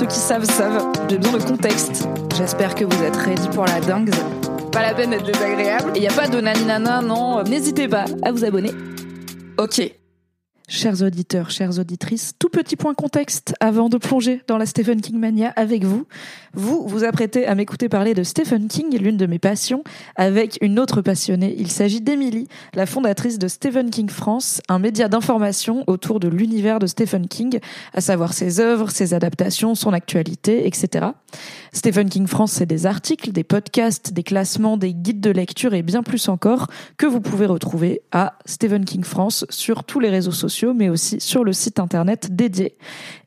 Ceux qui savent savent, j'ai besoin de contexte. J'espère que vous êtes ready pour la dingue. Pas la peine d'être désagréable. Et y a pas de naninana, non. N'hésitez pas à vous abonner. Ok. Chers auditeurs, chères auditrices, tout petit point contexte avant de plonger dans la Stephen King mania avec vous. Vous vous apprêtez à m'écouter parler de Stephen King, l'une de mes passions, avec une autre passionnée. Il s'agit d'Emily, la fondatrice de Stephen King France, un média d'information autour de l'univers de Stephen King, à savoir ses œuvres, ses adaptations, son actualité, etc. Stephen King France, c'est des articles, des podcasts, des classements, des guides de lecture et bien plus encore que vous pouvez retrouver à Stephen King France sur tous les réseaux sociaux, mais aussi sur le site internet dédié.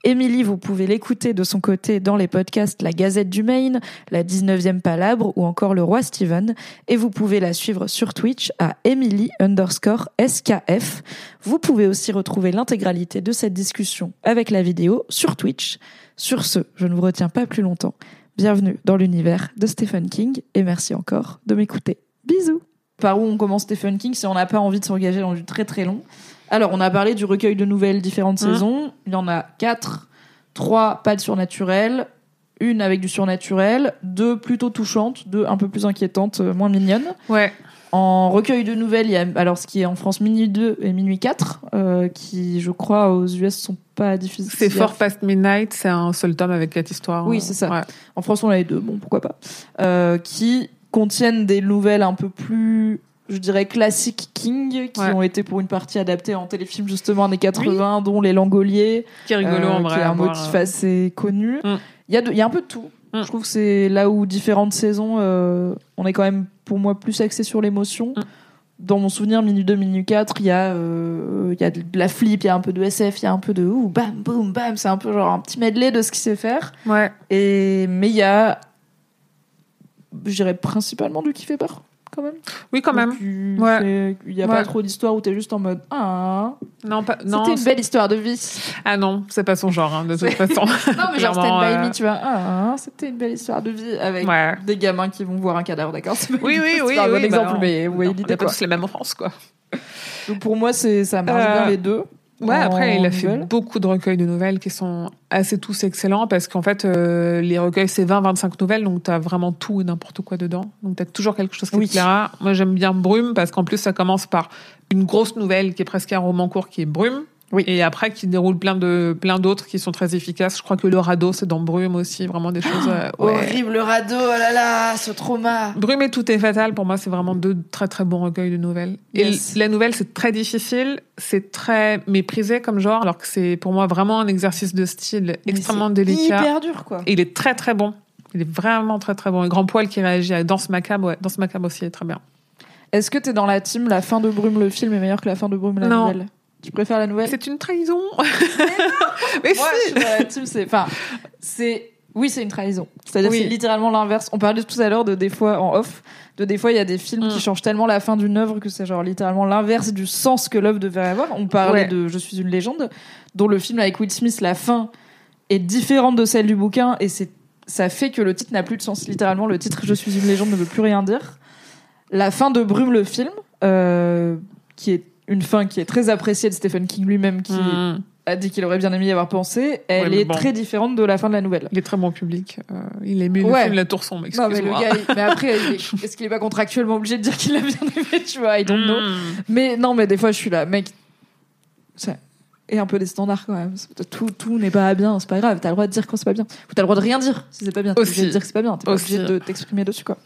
Émilie, vous pouvez l'écouter de son côté dans les podcasts La Gazette du Maine, La 19e Palabre ou encore Le Roi Steven. Et vous pouvez la suivre sur Twitch à Emily underscore SKF. Vous pouvez aussi retrouver l'intégralité de cette discussion avec la vidéo sur Twitch. Sur ce, je ne vous retiens pas plus longtemps. Bienvenue dans l'univers de Stephen King et merci encore de m'écouter. Bisous Par où on commence Stephen King si on n'a pas envie de s'engager dans du très très long? Alors, on a parlé du recueil de nouvelles différentes Mmh. saisons. Il y en a quatre. Trois pas de surnaturel. Une avec du surnaturel. Deux plutôt touchantes. Deux un peu plus inquiétantes, euh, moins mignonnes. Ouais. En recueil de nouvelles, il y a alors ce qui est en France Minuit 2 et Minuit 4, euh, qui je crois aux US sont pas diffusés. C'est Fort Past Midnight, c'est un seul tome avec quatre histoires. Oui, c'est ça. Ouais. En France, on a les deux, bon, pourquoi pas. Euh, qui contiennent des nouvelles un peu plus, je dirais, classiques King, qui Ouais. ont été pour une partie adaptées en téléfilm justement années 80, dont Les Langoliers, Qui est rigolo euh, en vrai. qui est un motif euh. assez connu. Mm. Il y, a de- y a un peu de tout. Mm. Je trouve que c'est là où différentes saisons, euh, on est quand même, pour moi, plus axé sur l'émotion. Mm. Dans mon souvenir, minute 2, minute 4, il y, a, euh, y a de la flip, il y a un peu de SF, il y a un peu de ouh, bam, boum, bam. C'est un peu genre un petit medley de ce qu'il sait faire. Ouais. Et, mais il y a, je dirais principalement du qui fait peur, quand même. Oui, quand même. Tu Ouais. Il n'y a Ouais. pas trop d'histoires où t'es juste en mode Ah, Non, pas, non. c'était une c'est- belle histoire de vie. Ah non, c'est pas son genre, hein, de toute façon. Non, mais genre Stand By euh, Me, tu vois. Ah, c'était une belle histoire de vie avec Ouais. des gamins qui vont voir un cadavre, d'accord C'est Oui, oui, c'est oui. pas un bon oui, exemple, bah, mais vous voyez non, on l'idée, n'a pas tous les mêmes en France, quoi. Donc pour moi, c'est ça marche Euh, bien les deux. Ouais, après, il a fait nouvelles. beaucoup de recueils de nouvelles qui sont assez tous excellents parce qu'en fait, euh, les recueils, c'est 20-25 nouvelles, donc t'as vraiment tout et n'importe quoi dedans. Donc t'as toujours quelque chose qui Oui. te plaira. Moi, j'aime bien Brume parce qu'en plus, ça commence par une grosse nouvelle qui est presque un roman court qui est Brume. Oui. Et après, qui déroule plein de plein d'autres qui sont très efficaces. Je crois que le radeau, c'est dans Brume aussi, vraiment des choses. euh, ouais. Horrible radeau, oh là là, ce trauma. Brume et tout est fatal, pour moi, c'est vraiment deux très très bons recueils de nouvelles. Yes. Et la nouvelle, c'est très difficile, c'est très méprisé comme genre, alors que c'est pour moi vraiment un exercice de style extrêmement Mais délicat. Hyper dur, quoi. Et il est très très bon. Il est vraiment très très bon. Et Grand Poil qui réagit à Danse Macabre, ouais, Danse Macabre aussi est très bien. Est-ce que t'es dans la team la fin de Brume, le film est meilleur que la fin de Brume, la Non. nouvelle? Tu préfères la nouvelle? C'est une trahison. Mais Moi, je si. suis dans la team, c'est. Enfin, c'est. Oui, c'est une trahison. C'est-à-dire Oui. c'est littéralement l'inverse. On parlait tout à l'heure de des fois en off, de des fois il y a des films Mm. qui changent tellement la fin d'une œuvre que c'est genre littéralement l'inverse du sens que l'œuvre devait avoir. On parlait Ouais. de Je suis une légende, dont le film avec Will Smith, la fin est différente de celle du bouquin et c'est ça fait que le titre n'a plus de sens. Littéralement, le titre Je suis une légende ne veut plus rien dire. La fin de Brume, le film, euh, qui est une fin qui est très appréciée de Stephen King lui-même, qui Mm. a dit qu'il aurait bien aimé y avoir pensé, elle Ouais, mais est bon. très différente de la fin de la nouvelle. Il est très bon public. Euh, il est mieux Ouais. le film La Tour Sombre, Non, mais le excuse-moi. gars, il- mais après, est- est-ce qu'il est pas contractuellement obligé de dire qu'il l'a bien aimé, tu vois, I don't know. Mm. Mais non, mais des fois, je suis là, mec. ça- et un peu des standards quand même. Tout, tout n'est pas bien, c'est pas grave. T'as le droit de dire quand c'est pas bien. Ou t'as le droit de rien dire si c'est pas bien. T'es obligé de dire que c'est pas bien. T'es pas obligé de t'exprimer dessus, quoi.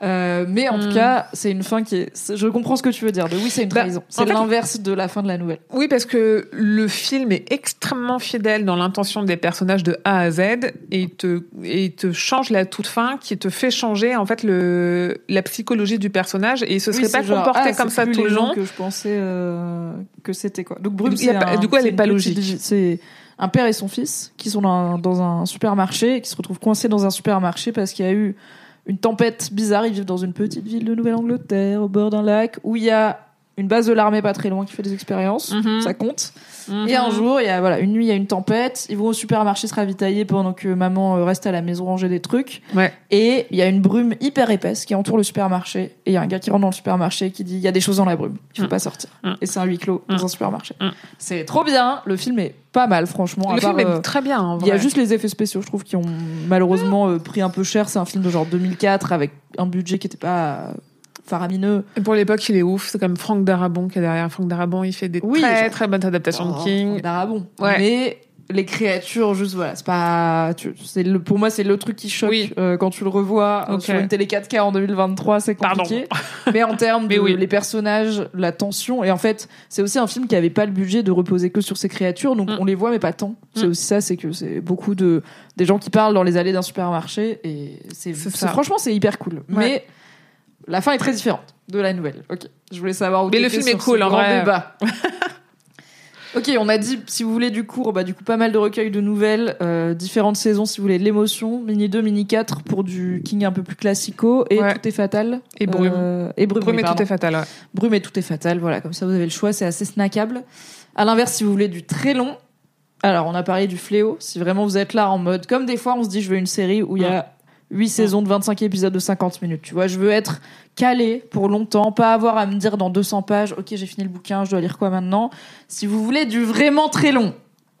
Euh, mais en tout Hmm. cas, c'est une fin qui est. Je comprends ce que tu veux dire. De oui, c'est une Bah, trahison. C'est fait- l'inverse de la fin de la nouvelle. Oui, parce que le film est extrêmement fidèle dans l'intention des personnages de A à Z et il te, et il te change la toute fin qui te fait changer en fait le, la psychologie du personnage et il se serait Oui, pas genre, comporté ah, comme ça tout les le gens long. que je pensais euh, que c'était quoi. Donc Brume, a un- du coup, elle c'est pas logique. C'est un père et son fils qui sont dans, dans un supermarché et qui se retrouvent coincés dans un supermarché parce qu'il y a eu une tempête bizarre. Ils vivent dans une petite ville de Nouvelle-Angleterre au bord d'un lac où il y a une base de l'armée pas très loin qui fait des expériences. Mhm. Ça compte. Mhm. Et un jour, il y a voilà, une nuit, il y a une tempête. Ils vont au supermarché se ravitailler pendant que maman euh, reste à la maison ranger des trucs. Ouais. Et il y a une brume hyper épaisse qui entoure le supermarché. Et il y a un gars qui rentre dans le supermarché et qui dit il y a des choses dans la brume, il faut Mm. pas sortir. Mm. Et c'est un huis clos dans Mm. un supermarché. C'est trop bien. Le film est pas mal, franchement. à Le film part, est euh, très bien. en il y a juste les effets spéciaux, je trouve, qui ont malheureusement euh, pris un peu cher. C'est un film de genre 2004 avec un budget qui était pas faramineux. Et pour l'époque, il est ouf. C'est comme Franck Darabon qui est derrière. Franck Darabon, il fait des Oui, très genre- très bonnes adaptations Oh, de King. Darabon. Ouais. Mais les créatures, juste voilà, c'est pas. C'est le, pour moi, c'est le truc qui choque Oui. euh, quand tu le revois euh, Ok. sur une télé 4K en 2023, c'est Pardon. compliqué. Mais en termes de oui. les personnages, la tension, et en fait, c'est aussi un film qui avait pas le budget de reposer que sur ses créatures, donc Mm. on les voit mais pas tant. C'est Mm. aussi ça, c'est que c'est beaucoup de des gens qui parlent dans les allées d'un supermarché, et c'est franchement c'est hyper cool. Mais la fin est très différente de la nouvelle. Ok, je voulais savoir où Mais le film est sur cool, ce en grand vrai. débat. Ok, on a dit, si vous voulez du cours, bah, du coup, pas mal de recueils de nouvelles, euh, différentes saisons, si vous voulez de l'émotion, mini 2, mini 4 pour du King un peu plus classico, et Ouais. Tout est fatal. Et Brume. Euh, et Brume, et tout est fatal. ouais. Brume et Tout est fatal, voilà, comme ça vous avez le choix, c'est assez snackable. À l'inverse, si vous voulez du très long, alors on a parlé du fléau, si vraiment vous êtes là en mode, comme des fois on se dit je veux une série où il y a 8 saisons de 25 épisodes de 50 minutes, tu vois, je veux être calé pour longtemps, pas avoir à me dire dans 200 pages, ok j'ai fini le bouquin, je dois lire quoi maintenant. Si vous voulez du vraiment très long,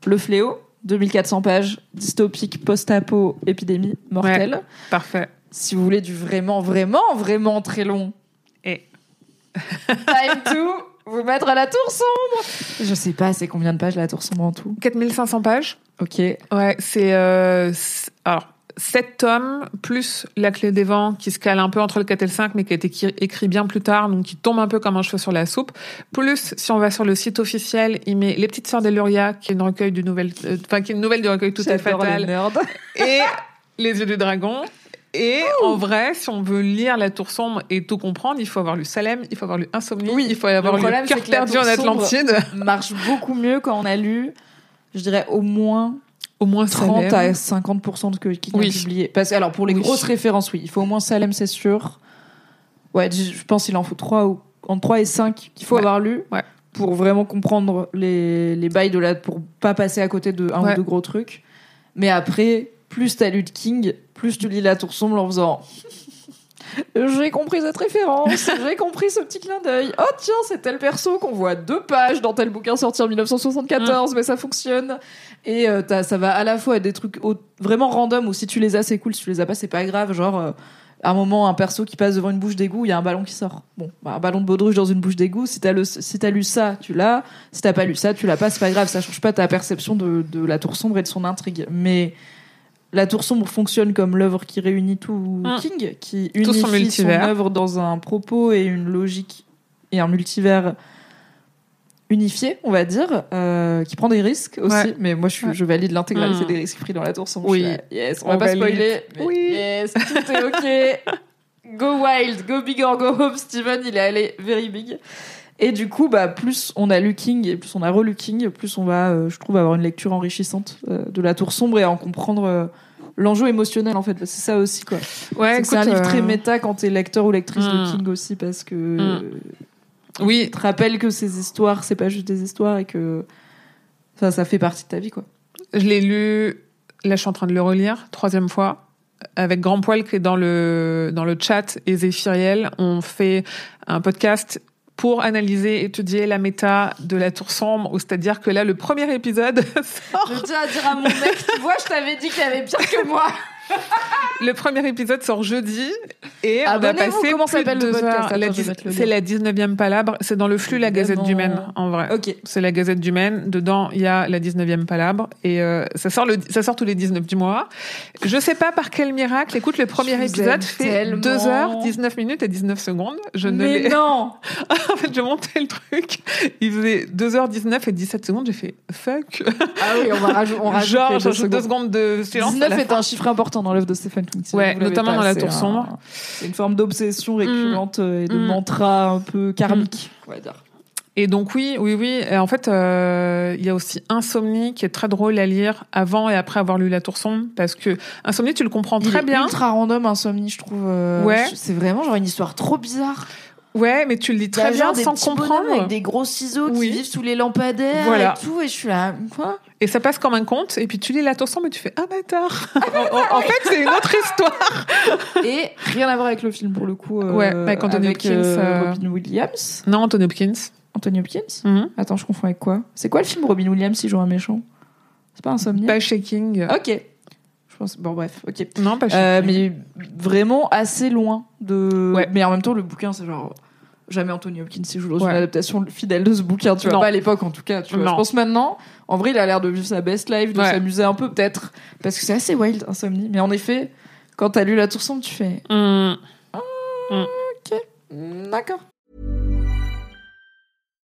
le fléau, 2400 pages, dystopique, post-apo, épidémie, mortelle. Parfait. Si vous voulez du vraiment, vraiment, vraiment très long, Et time to vous mettre à la tour sombre. Je sais pas, c'est combien de pages la tour sombre en tout? 4500 pages. Ok. Ouais, c'est euh, c'est- alors 7 tomes plus La clé des vents qui se cale un peu entre le 4 et le 5 mais qui a été écrit bien plus tard donc qui tombe un peu comme un cheveu sur la soupe. Plus si on va sur le site officiel, il met Les petites sœurs d'Eluria qui est une recueil du nouvelle euh, enfin qui est une nouvelle du recueil tout les fatal nerds. et Les yeux du dragon. Et en vrai, si on veut lire La Tour sombre et tout comprendre, il faut avoir lu Salem, il faut avoir lu Insomnie, Oui, il faut avoir le lu Cœur perdu en Atlantide. Marche beaucoup mieux quand on a lu, je dirais au moins Au moins 30 Salem. à 50% de que qui Oui. a publié. Parce que, alors pour les Oui. grosses références, oui, il faut au moins Salem, c'est sûr. Ouais, je je pense qu'il en faut 3 ou entre 3 et 5 qu'il faut Ouais. avoir lu Ouais. pour vraiment comprendre les, les bails de la pour pas passer à côté de un Ouais. ou deux gros trucs. Mais après, plus t'as lu de King, plus tu lis La Tour sombre en faisant j'ai compris cette référence, j'ai compris ce petit clin d'œil. Oh tiens, c'est tel perso qu'on voit deux pages dans tel bouquin sorti en Mm. 1974, mais ça fonctionne. Et euh, ça va à la fois être des trucs au- vraiment random où si tu les as, c'est cool, si tu les as pas, c'est pas grave. Genre, euh, à un moment, un perso qui passe devant une bouche d'égout, il y a un ballon qui sort. Bon, bah, un ballon de baudruche dans une bouche d'égout, si t'as le- si t'as lu ça, tu l'as. Si t'as pas lu ça, tu l'as pas, c'est pas grave. Ça change pas ta perception de, de la tour sombre et de son intrigue. Mais la tour sombre fonctionne comme l'œuvre qui réunit tout Mm. King, qui Tout son unifie multivers. œuvre dans un propos et une logique et un multivers unifié, on va dire, euh, qui prend des risques aussi. Ouais. Mais moi, je, suis- Ouais. je valide l'intégralité Mm. des risques pris dans la tour sombre. Oui. Là, yes, on, On va pas spoiler. Oui. Yes, tout est ok. go wild, go big or go home. Steven, il est allé very big. Et du coup, bah, plus on a lu King et plus on a relu King, plus on va, euh, je trouve, avoir une lecture enrichissante euh, de la tour sombre et en comprendre euh, l'enjeu émotionnel en fait. C'est ça aussi quoi. Ouais, C'est un livre très euh, méta quand t'es lecteur ou lectrice de Mm. King aussi parce que Mm. euh, Oui, te rappelle que ces histoires, c'est pas juste des histoires et que ça, ça fait partie de ta vie quoi. Je l'ai lu, là je suis en train de le relire, troisième fois, avec Grand Poil qui est dans le, dans le chat et Zéphiriel. On fait un podcast pour analyser, étudier la méta de la Tour Sombre, ou c'est-à-dire que là, le premier épisode sort. Je tiens à dire à mon mec, tu vois, je t'avais dit qu'il y avait pire que moi. Le premier épisode sort jeudi et on a Abonnez-vous, passé comment s'appelle le podcast C'est la 19e palabre. C'est dans le flux La Gazette du Maine, en vrai. Ok. C'est la Gazette du Maine. Dedans, il y a la 19e palabre et euh, ça sort le, ça sort tous les 19 du mois. Je sais pas par quel miracle. Écoute, le premier épisode fait tellement. 2 heures, 19 minutes et 19 secondes. Je ne Mais non en fait, je montais le truc. Il faisait 2h19 et 17 secondes. J'ai fait fuck. Ah oui, on va rajouter. On rajoute Genre, deux secondes. de silence. à 19 la est un chiffre important dans l'œuvre de Stephen King. Ouais, notamment dans La Tour Sombre. C'est une forme d'obsession récurrente euh, et de Mm. mantra un peu karmique, on va dire. Et donc oui, oui, oui. Et en fait, euh, il y a aussi Insomnie qui est très drôle à lire avant et après avoir lu La Tour Sombre parce que Insomnie, tu le comprends Il très est bien. ultra random, Insomnie, je trouve. euh, Ouais. C'est vraiment genre une histoire trop bizarre. Ouais, mais tu le lis très T'as bien sans comprendre. avec des gros ciseaux Oui. qui vivent sous les lampadaires Voilà. et tout. Et je suis là, quoi? Et ça passe comme un conte. Et puis tu lis La et tu fais ah bâtard. en, en fait, c'est une autre histoire. Et rien à voir avec le film pour le coup. euh, Ouais, avec Anthony Hopkins, euh, euh, Robin Williams. Non, Anthony Hopkins. Anthony Hopkins? Mhm. Attends, je confonds avec quoi? C'est quoi le film Robin Williams s'il joue un méchant? C'est pas Insomnie Pas Shaking. Ok. Je pense. Bon, bref, ok. Non, pas Euh, Shaking. mais vraiment assez loin de. Ouais. Mais en même temps, le bouquin, c'est genre. Jamais Anthony Hopkins s'il joue dans Ouais. une adaptation fidèle de ce bouquin, tu vois. Non. Pas à l'époque, en tout cas. Tu vois. Non. Je pense maintenant, en vrai, il a l'air de vivre sa best life, de Ouais. s'amuser un peu, peut-être. Parce que c'est assez wild, Insomnie. Mais en effet, quand t'as lu La Tour Sombre, tu fais. Hmm.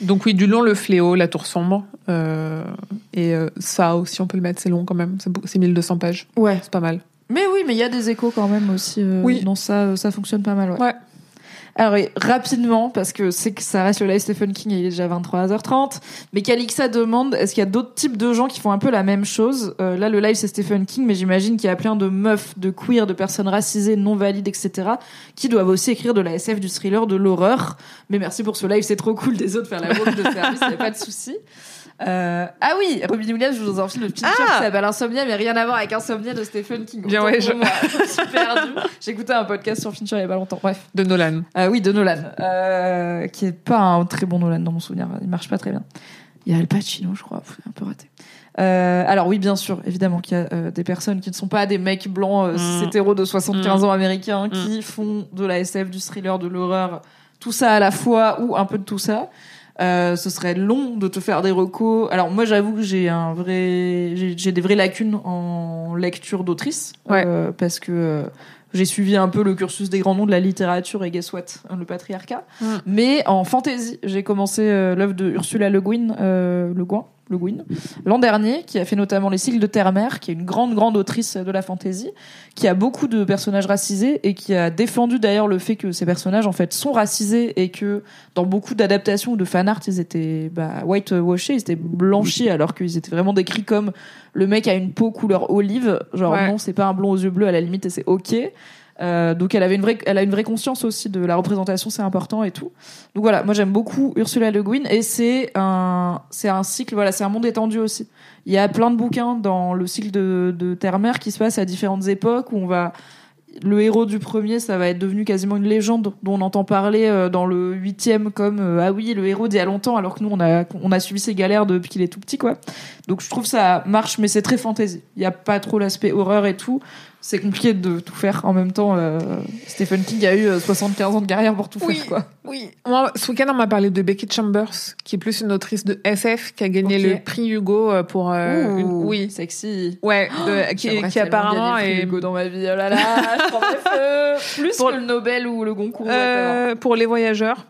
Donc oui, du long le fléau, La Tour Sombre. Euh, et euh, ça aussi, on peut le mettre. C'est long quand même. C'est beau- C'est 1200 pages. Ouais. C'est pas mal. Mais oui, mais il y a des échos quand même aussi. euh, Oui. Dans ça, ça fonctionne pas mal, ouais. Ouais. Alors, et rapidement, parce que c'est que ça reste le live Stephen King et il est déjà 23h30, mais Calixa demande est-ce qu'il y a d'autres types de gens qui font un peu la même chose? Euh, Là, le live c'est Stephen King, mais j'imagine qu'il y a plein de meufs, de queer, de personnes racisées, non valides, etc., qui doivent aussi écrire de la SF, du thriller, de l'horreur. Mais merci pour ce live, c'est trop cool des autres faire la vôtre de service, y a pas de souci. Euh, ah oui, Robin Williams joue dans un film de Fincher Ah qui s'appelle Insomnia, mais rien à voir avec Insomnia de Stephen King. Bien, ouais, je- écouté un podcast sur Fincher il y a pas longtemps. Bref. De Nolan. Euh, oui, de Nolan, euh, qui est pas un très bon Nolan dans mon souvenir. Il marche pas très bien. Il y a Al Pacino, je crois, Pff, un peu raté. Euh, alors oui, bien sûr, évidemment qu'il y a euh, des personnes qui ne sont pas des mecs blancs euh, cis hétéros de 75 ans américains qui font de la SF, du thriller, de l'horreur, tout ça à la fois ou un peu de tout ça. Euh, ce serait long de te faire des recos. Alors moi, j'avoue que j'ai un vrai, j'ai des vraies lacunes en lecture d'autrice, Ouais. euh, parce que euh, j'ai suivi un peu le cursus des grands noms de la littérature et guess what, hein, le patriarcat. Mm. Mais en fantasy, j'ai commencé euh, l'œuvre de Ursula Le Guin, euh, Le Guin, Le Guin, l'an dernier, qui a fait notamment Les cycles de Terre-Mère, qui est une grande, grande autrice de la fantasy, qui a beaucoup de personnages racisés et qui a défendu d'ailleurs le fait que ces personnages, en fait, sont racisés et que dans beaucoup d'adaptations ou de fan art, ils étaient bah, whitewashés, ils étaient blanchis alors qu'ils étaient vraiment décrits comme le mec a une peau couleur olive, genre Ouais. non, c'est pas un blond aux yeux bleus à la limite et c'est ok. Euh, donc elle avait une vraie, elle a une vraie conscience aussi de la représentation, c'est important et tout. Donc voilà, moi j'aime beaucoup Ursula Le Guin et c'est un, c'est un cycle, voilà, c'est un monde étendu aussi. Il y a plein de bouquins dans le cycle de, Terre-Mère qui se passent à différentes époques où on va, le héros du premier, ça va être devenu quasiment une légende dont on entend parler euh, dans le huitième comme euh, ah oui le héros d'il y a longtemps alors que nous on a on a suivi ses galères depuis qu'il est tout petit quoi. Donc je trouve ça marche mais c'est très fantasy. Il y a pas trop l'aspect horreur et tout. C'est compliqué de tout faire en même temps. euh, Stephen King a eu euh, 75 ans de carrière pour tout Oui. faire quoi. Oui. Moi, ce week-end, on m'a parlé de Becky Chambers, qui est plus une autrice de SF, qui a gagné le prix Hugo euh, pour euh, une- oui. sexy. Ouais, de- qui, qui apparemment est Hugo dans ma vie. Oh là là, je. Plus Pour- que le Nobel ou le Goncourt. Euh, pour les voyageurs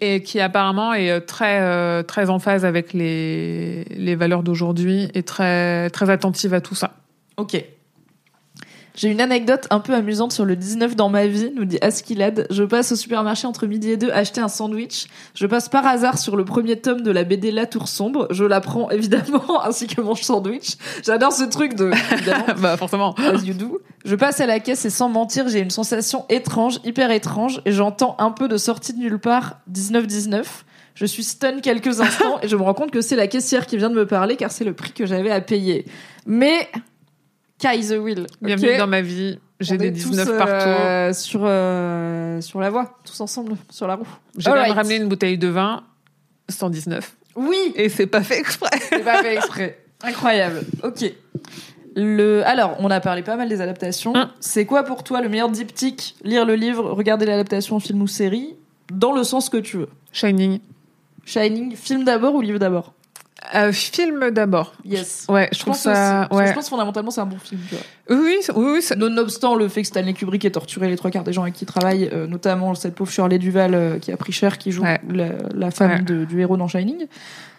et qui apparemment est euh, très euh, très en phase avec les les valeurs d'aujourd'hui et très très attentive à tout ça. Ok. J'ai une anecdote un peu amusante sur le 19 dans ma vie, nous dit Askilad. Je passe au supermarché entre midi et deux acheter un sandwich. Je passe par hasard sur le premier tome de la BD La Tour Sombre. Je la prends évidemment, ainsi que mon sandwich. J'adore ce truc de... bah forcément. as you do. Je passe à la caisse et sans mentir, j'ai une sensation étrange, hyper étrange, et j'entends un peu de sortie de nulle part 19-19. Je suis stun quelques instants et je me rends compte que c'est la caissière qui vient de me parler car c'est le prix que j'avais à payer. Mais Kaiser Will. Bienvenue dans ma vie. J'ai des est 19 tous, euh, partout. sur euh, sur la voie, tous ensemble sur la roue. J'ai même ramené une bouteille de vin 119. Oui, Et c'est pas fait exprès. c'est pas fait exprès. Incroyable. Ok. Le alors, on a parlé pas mal des adaptations. Hum. C'est quoi pour toi le meilleur diptyque Lire le livre, regarder l'adaptation en film ou série, dans le sens que tu veux? Shining. Shining, film d'abord ou livre d'abord? Euh, film d'abord. Yes. Ouais, je trouve pense ça. Ouais. Je pense fondamentalement c'est un bon film. Tu vois. Oui, oui, oui, oui, ça- Nonobstant le fait que Stanley Kubrick ait torturé les trois quarts des gens avec qui il travaille, euh, notamment cette pauvre Shirley Duval euh, qui a pris cher, qui joue Ouais. la, la femme Ouais. de- du héros dans Shining.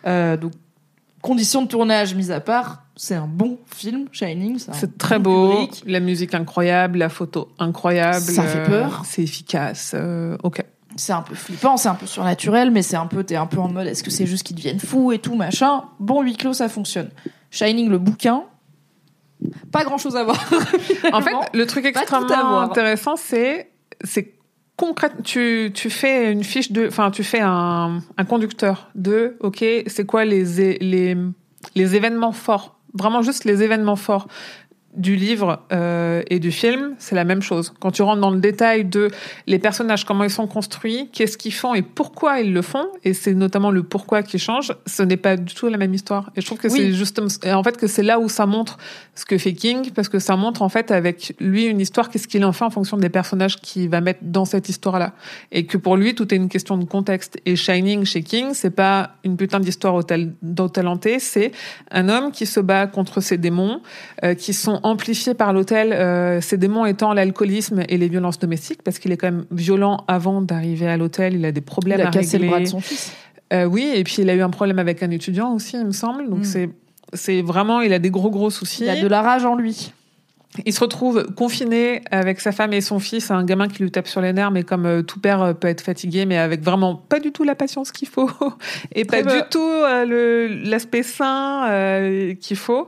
Euh, donc, conditions de tournage mises à part, c'est un bon film, Shining. c'est très bon beau. Kubrick. La musique incroyable, la photo incroyable. Ça fait peur. C'est efficace. euh, ok. C'est un peu flippant, c'est un peu surnaturel, mais c'est un peu, t'es un peu en mode, est-ce que c'est juste qu'ils deviennent fous et tout, machin. Bon, huis clos, ça fonctionne. Shining, le bouquin, pas grand chose à voir. En fait, le truc extrêmement intéressant, c'est c'est concret. Tu tu fais une fiche de, enfin, tu fais un un conducteur de, ok, c'est quoi les les les événements forts, vraiment juste les événements forts du livre euh, et du film, c'est la même chose. Quand tu rentres dans le détail de les personnages, comment ils sont construits, qu'est-ce qu'ils font et pourquoi ils le font, et c'est notamment le pourquoi qui change, ce n'est pas du tout la même histoire. Et je trouve que Oui. c'est justement, en fait, que c'est là où ça montre ce que fait King, parce que ça montre en fait avec lui une histoire, qu'est-ce qu'il en fait en fonction des personnages qu'il va mettre dans cette histoire-là. Et que pour lui, tout est une question de contexte. Et Shining chez King, c'est pas une putain d'histoire au talenté, c'est un homme qui se bat contre ses démons, euh, qui sont amplifiés par l'hôtel, euh, ces démons étant l'alcoolisme et les violences domestiques, parce qu'il est quand même violent avant d'arriver à l'hôtel, il a des problèmes Il a à cassé le régler. bras de son fils. Euh, oui, et puis il a eu un problème avec un étudiant aussi, il me semble. Donc Mm. c'est c'est vraiment, il a des gros gros soucis. Il a de la rage en lui. Il se retrouve confiné avec sa femme et son fils, un gamin qui lui tape sur les nerfs, mais comme euh, tout père euh, peut être fatigué, mais avec vraiment pas du tout la patience qu'il faut et Très pas du tout euh, l'aspect sain euh, qu'il faut,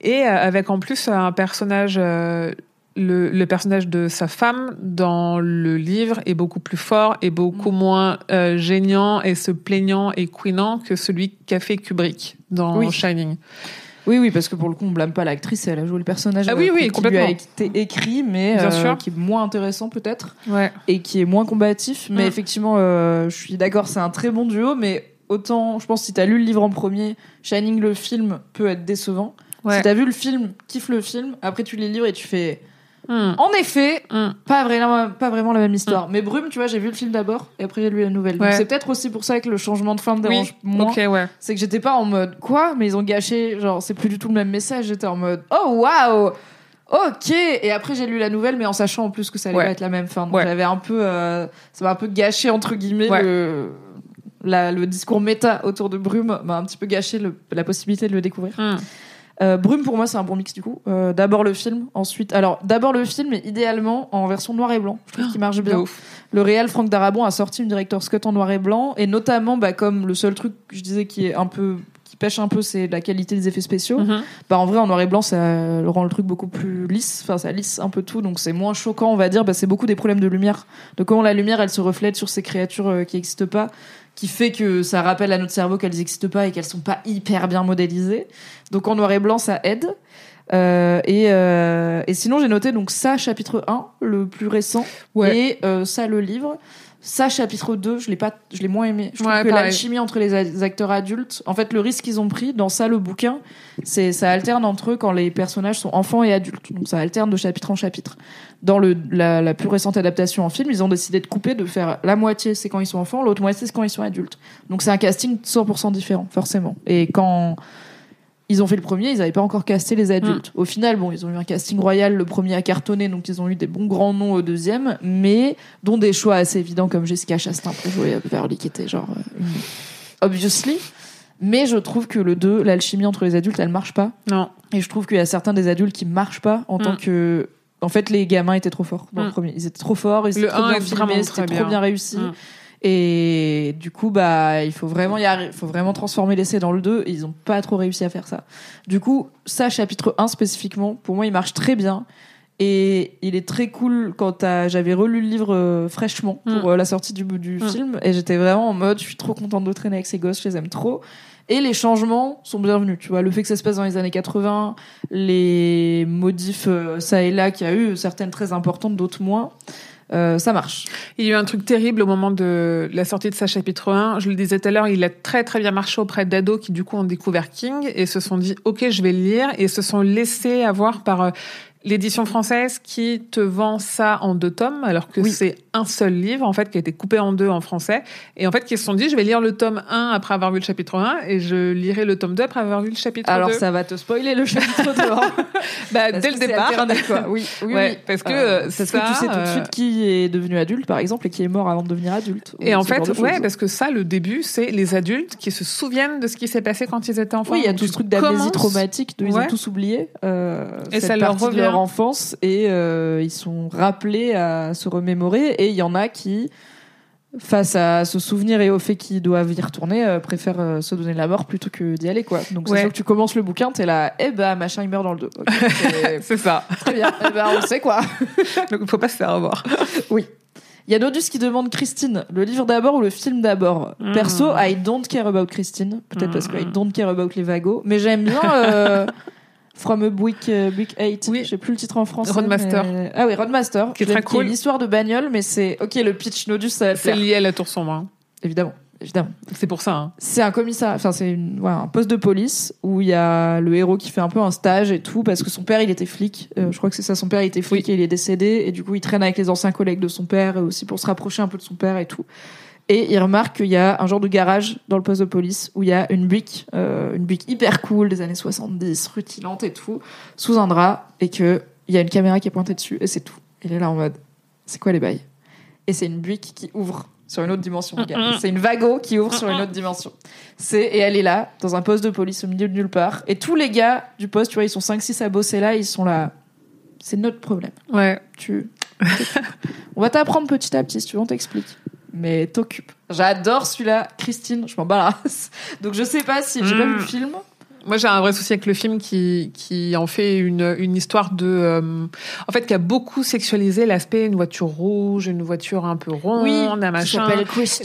et euh, avec en plus un personnage. euh, le, le personnage de sa femme dans le livre est beaucoup plus fort et Mm. beaucoup moins euh, gênant et se plaignant et couinant que celui qu'a fait Kubrick dans Oui. Shining. Oui, oui, parce que pour le coup, on blâme pas l'actrice, elle a joué le personnage Ah oui, euh, oui, qui lui complètement. a été écrit, mais Bien euh, qui est moins intéressant peut-être Ouais. et qui est moins combatif. Mais Mm. effectivement, je suis d'accord, c'est un très bon duo, mais autant, je pense, si t'as lu le livre en premier, Shining le film peut être décevant. Ouais. Si t'as vu le film, kiffe le film, après tu lis le livre et tu fais. Hmm. En effet, Hmm. pas vraiment, pas vraiment la même histoire. Mais Brume, tu vois, j'ai vu le film d'abord et après j'ai lu la nouvelle. Donc c'est peut-être aussi pour ça que le changement de fin me Oui, dérange moins. ouais. C'est que j'étais pas en mode quoi, mais ils ont gâché, genre c'est plus du tout le même message. J'étais en mode oh waouh, ok. Et après j'ai lu la nouvelle, mais en sachant en plus que ça allait Ouais. pas être la même fin. Donc j'avais un peu, euh, ça m'a un peu gâché entre guillemets le, la- le discours méta autour de Brume m'a un petit peu gâché le- la possibilité de le découvrir. Euh, Brume pour moi c'est un bon mix du coup. Euh, d'abord le film, ensuite alors d'abord le film, mais idéalement en version noir et blanc. Je trouve qu'il marche bien. Le réal Franck Darabon a sorti une director's cut en noir et blanc et notamment bah, comme le seul truc que je disais qui est un peu qui pêche un peu c'est la qualité des effets spéciaux. Mhm. Bah en vrai en noir et blanc ça rend le truc beaucoup plus lisse, enfin ça lisse un peu tout donc c'est moins choquant on va dire. Bah, c'est beaucoup des problèmes de lumière, de comment la lumière elle se reflète sur ces créatures euh, qui n'existent pas qui fait que ça rappelle à notre cerveau qu'elles n'existent pas et qu'elles sont pas hyper bien modélisées. Donc en noir et blanc ça aide. Euh, et, euh, et sinon j'ai noté donc ça chapitre 1 le plus récent Ouais. et euh, ça le livre ça chapitre 2 je l'ai pas je l'ai moins aimé. Je trouve Ouais, que l'alchimie entre les acteurs adultes en fait le risque qu'ils ont pris dans ça le bouquin c'est ça alterne entre eux quand les personnages sont enfants et adultes. Donc ça alterne de chapitre en chapitre. Dans le la, la plus récente adaptation en film ils ont décidé de couper de faire la moitié c'est quand ils sont enfants l'autre moitié c'est quand ils sont adultes. Donc c'est un casting 100% différent forcément. Et quand ils ont fait le premier, ils n'avaient pas encore casté les adultes. Au final, bon, ils ont eu un casting royal, le premier a cartonné, donc ils ont eu des bons grands noms au deuxième, mais dont des choix assez évidents comme Jessica Chastain pour jouer Beverly, qui était genre euh, obviously. Mais je trouve que le 2, l'alchimie entre les adultes, elle marche pas. Non. Et je trouve qu'il y a certains des adultes qui marchent pas en tant Mm. que En fait, les gamins étaient trop forts dans le Mm. premier. Ils étaient trop forts, ils étaient Le trop 1 bien filmés, c'était trop bien. bien réussi. Mm. Et du coup, bah, il faut vraiment y arri- faut vraiment transformer l'essai dans le 2. Et ils ont pas trop réussi à faire ça. Du coup, ça, chapitre 1 spécifiquement, pour moi, il marche très bien. Et il est très cool quand j'avais relu le livre euh, fraîchement pour Mm. euh, la sortie du, du Mm. film. Et j'étais vraiment en mode, je suis trop contente de traîner avec ces gosses, je les aime trop. Et les changements sont bienvenus. Tu vois, le fait que ça se passe dans les années 80, les modifs euh, ça et là qu'il y a eu, certaines très importantes, d'autres moins, euh, ça marche. Il y a eu un truc terrible au moment de la sortie de sa chapitre 1. Je le disais tout à l'heure, il a très très bien marché auprès d'ados qui du coup ont découvert King et se sont dit ok je vais le lire et se sont laissés avoir par euh, l'édition française qui te vend ça en deux tomes alors que Oui. c'est un seul livre en fait qui a été coupé en deux en français et en fait qui se sont dit je vais lire le tome 1 après avoir vu le chapitre 1 et je lirai le tome 2 après avoir vu le chapitre Alors 2. ça va te spoiler le chapitre 2 hein. bah, dès le départ. quoi. Oui, oui, Ouais, oui. parce que, Euh, euh, parce ça, que tu sais tout de euh, suite qui est devenu adulte, par exemple, et qui est mort avant de devenir adulte. Et en fait, ouais, parce que ça, le début, c'est les adultes qui se souviennent de ce qui s'est passé quand ils étaient enfants. Oui, il y a tout ce truc d'amnésie traumatique, de, ils Ouais. ont tous oublié euh, Et cette ça leur partie de revient. leur enfance et euh, ils sont rappelés à se remémorer. Et il y en a qui, face à ce souvenir et au fait qu'ils doivent y retourner, euh, préfèrent euh, se donner la mort plutôt que d'y aller, quoi. Donc c'est Ouais. sûr que tu commences le bouquin, t'es là, eh ben machin il meurt dans le dos. C'est- ça. Très bien, eh ben on sait quoi. Donc, faut pas se faire avoir. Il y a Nodus qui demande Christine, le livre d'abord ou le film d'abord? Mm. Perso, I don't care about Christine. Peut-être parce que I Mm. don't care about les vagos. Mais j'aime bien euh, From a euh, Brick 8. Oui. Je sais plus le titre en français. Roadmaster. mais- Ah oui, Roadmaster. Qui est très cool. une histoire de bagnole, mais c'est... Ok, le pitch Nodus, ça C'est lié à la tour sombre. hein. Évidemment. Évidemment. C'est pour ça. hein. C'est un commissariat, enfin c'est ouais, un poste de police où il y a le héros qui fait un peu un stage et tout parce que son père il était flic. Euh, je crois que c'est ça, son père il était flic et il est décédé et du coup il traîne avec les anciens collègues de son père aussi pour se rapprocher un peu de son père et tout. Et il remarque qu'il y a un genre de garage dans le poste de police où il y a une brique, euh, une brique hyper cool des années 70, rutilante et tout, sous un drap et que il y a une caméra qui est pointée dessus et c'est tout. Il est là en mode, c'est quoi les bails? Et c'est une brique qui ouvre sur une autre dimension. regarde. C'est une vago qui ouvre sur une autre dimension. C'est et elle est là dans un poste de police au milieu de nulle part. Et tous les gars du poste, tu vois, ils sont 5-6 à bosser là, ils sont là. C'est notre problème. Ouais. Tu. on va t'apprendre petit à petit, si tu veux, on t'explique. Mais t'occupe. J'adore celui-là, Christine. Je m'en. Donc je sais pas si j'ai pas vu le film. Moi, j'ai un vrai souci avec le film qui, qui en fait une, une histoire de. euh, en fait, qui a beaucoup sexualisé l'aspect une voiture rouge, une voiture un peu ronde, un qui machin.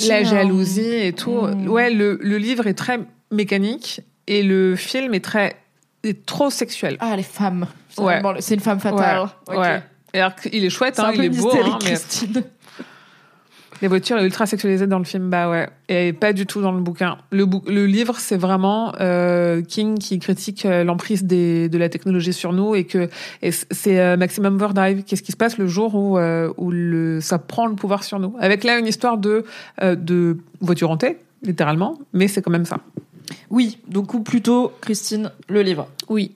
La jalousie et tout. Mm. Ouais, le, le livre est très mécanique et le film est très. est trop sexuel. Ah les femmes. C'est Ouais. C'est une femme fatale. Ouais. Ok. ouais. Et alors qu'il est chouette, hein, un il peu est beau, hein, mais Christine. Les voitures ultra sexualisée dans le film, bah ouais, et pas du tout dans le bouquin. Le, bou- le livre, c'est vraiment euh, King qui critique euh, l'emprise des, de la technologie sur nous et que c'est euh, Maximum Overdrive. Qu'est-ce qui se passe le jour où euh, où le ça prend le pouvoir sur nous? Avec là une histoire de euh, de voiture hantée, littéralement, mais c'est quand même ça. Oui, donc ou plutôt Christine, le livre. Oui.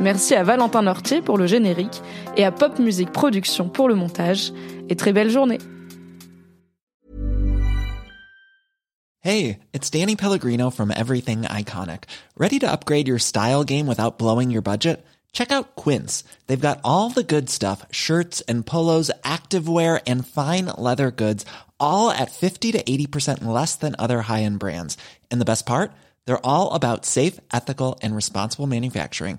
Merci à Valentin Nortier pour le générique et à Pop Music Production pour le montage. Et très belle journée. Hey, it's Danny Pellegrino from Everything Iconic. Ready to upgrade your style game without blowing your budget? Check out Quince. They've got all the good stuff shirts and polos, activewear, and fine leather goods, all at 50 to 80% less than other high end brands. And the best part? They're all about safe, ethical, and responsible manufacturing.